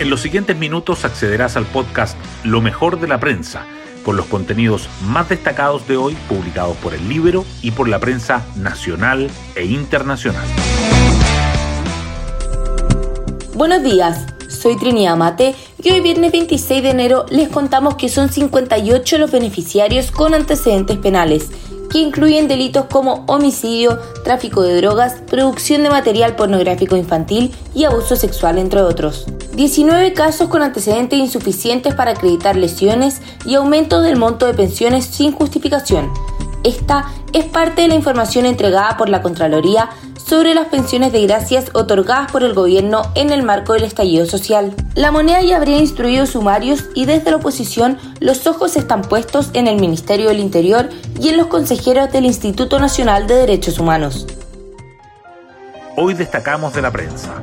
En los siguientes minutos accederás al podcast Lo mejor de la prensa, con los contenidos más destacados de hoy publicados por el libro y por la prensa nacional e internacional. Buenos días, soy Trinidad Mate y hoy viernes 26 de enero les contamos que son 58 los beneficiarios con antecedentes penales que incluyen delitos como homicidio, tráfico de drogas, producción de material pornográfico infantil y abuso sexual, entre otros. 19 casos con antecedentes insuficientes para acreditar lesiones y aumento del monto de pensiones sin justificación. Esta es parte de la información entregada por la Contraloría sobre las pensiones de gracias otorgadas por el gobierno en el marco del estallido social. La moneda ya habría instruido sumarios y desde la oposición los ojos están puestos en el Ministerio del Interior y en los consejeros del Instituto Nacional de Derechos Humanos. Hoy destacamos de la prensa.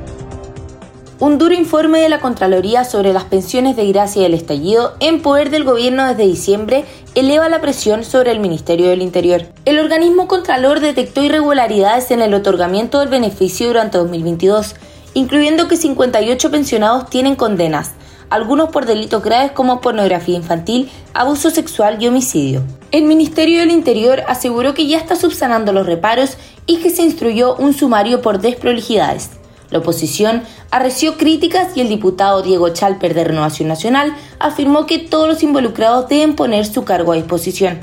Un duro informe de la Contraloría sobre las pensiones de gracia del estallido en poder del gobierno desde diciembre eleva la presión sobre el Ministerio del Interior. El organismo Contralor detectó irregularidades en el otorgamiento del beneficio durante 2022, incluyendo que 58 pensionados tienen condenas, algunos por delitos graves como pornografía infantil, abuso sexual y homicidio. El Ministerio del Interior aseguró que ya está subsanando los reparos y que se instruyó un sumario por desprolijidades. La oposición arreció críticas y el diputado Diego Chalper de Renovación Nacional afirmó que todos los involucrados deben poner su cargo a disposición.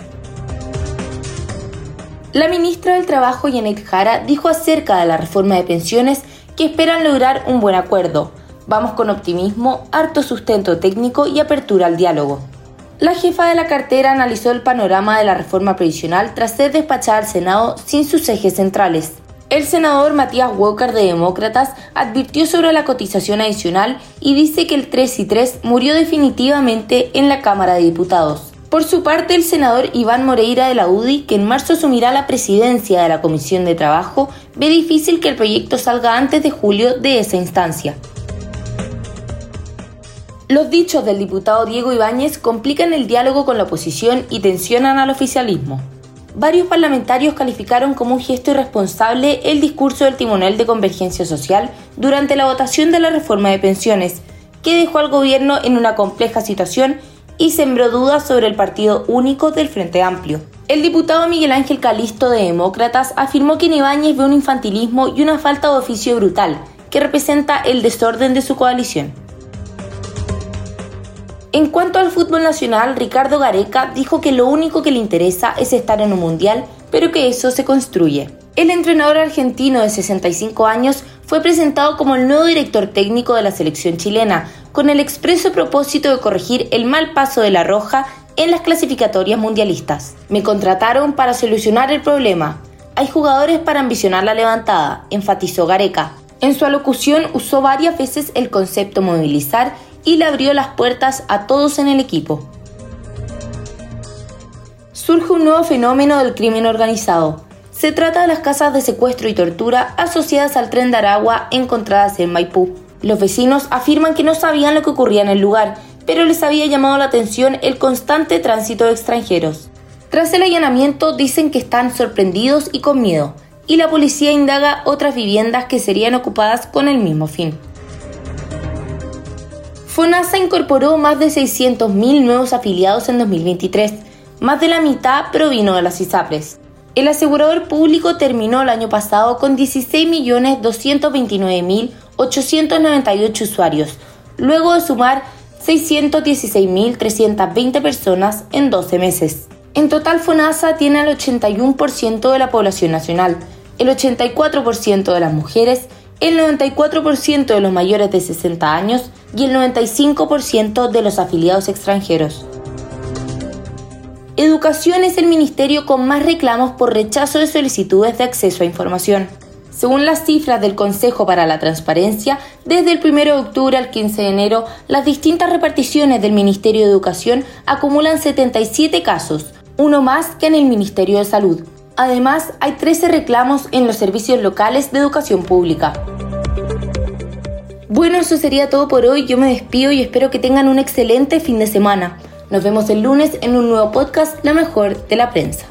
La ministra del Trabajo, Yanet Jara, dijo acerca de la reforma de pensiones que esperan lograr un buen acuerdo. Vamos con optimismo, harto sustento técnico y apertura al diálogo. La jefa de la cartera analizó el panorama de la reforma previsional tras ser despachada al Senado sin sus ejes centrales. El senador Matías Walker de Demócratas advirtió sobre la cotización adicional y dice que el 3 y 3 murió definitivamente en la Cámara de Diputados. Por su parte, el senador Iván Moreira de la UDI, que en marzo asumirá la presidencia de la Comisión de Trabajo, ve difícil que el proyecto salga antes de julio de esa instancia. Los dichos del diputado Diego Ibáñez complican el diálogo con la oposición y tensionan al oficialismo varios parlamentarios calificaron como un gesto irresponsable el discurso del timonel de Convergencia Social durante la votación de la reforma de pensiones, que dejó al gobierno en una compleja situación y sembró dudas sobre el partido único del Frente Amplio. El diputado Miguel Ángel Calisto de Demócratas afirmó que en ve un infantilismo y una falta de oficio brutal, que representa el desorden de su coalición. En cuanto al fútbol nacional, Ricardo Gareca dijo que lo único que le interesa es estar en un mundial, pero que eso se construye. El entrenador argentino de 65 años fue presentado como el nuevo director técnico de la selección chilena, con el expreso propósito de corregir el mal paso de la Roja en las clasificatorias mundialistas. Me contrataron para solucionar el problema. Hay jugadores para ambicionar la levantada, enfatizó Gareca. En su alocución usó varias veces el concepto movilizar y le abrió las puertas a todos en el equipo. Surge un nuevo fenómeno del crimen organizado. Se trata de las casas de secuestro y tortura asociadas al tren de Aragua encontradas en Maipú. Los vecinos afirman que no sabían lo que ocurría en el lugar, pero les había llamado la atención el constante tránsito de extranjeros. Tras el allanamiento dicen que están sorprendidos y con miedo, y la policía indaga otras viviendas que serían ocupadas con el mismo fin. FONASA incorporó más de 600.000 nuevos afiliados en 2023. Más de la mitad provino de las ISAPRES. El asegurador público terminó el año pasado con 16.229.898 usuarios, luego de sumar 616.320 personas en 12 meses. En total, FONASA tiene el 81% de la población nacional, el 84% de las mujeres el 94% de los mayores de 60 años y el 95% de los afiliados extranjeros. Educación es el ministerio con más reclamos por rechazo de solicitudes de acceso a información. Según las cifras del Consejo para la Transparencia, desde el 1 de octubre al 15 de enero, las distintas reparticiones del Ministerio de Educación acumulan 77 casos, uno más que en el Ministerio de Salud. Además, hay 13 reclamos en los servicios locales de educación pública. Bueno, eso sería todo por hoy. Yo me despido y espero que tengan un excelente fin de semana. Nos vemos el lunes en un nuevo podcast, La Mejor de la Prensa.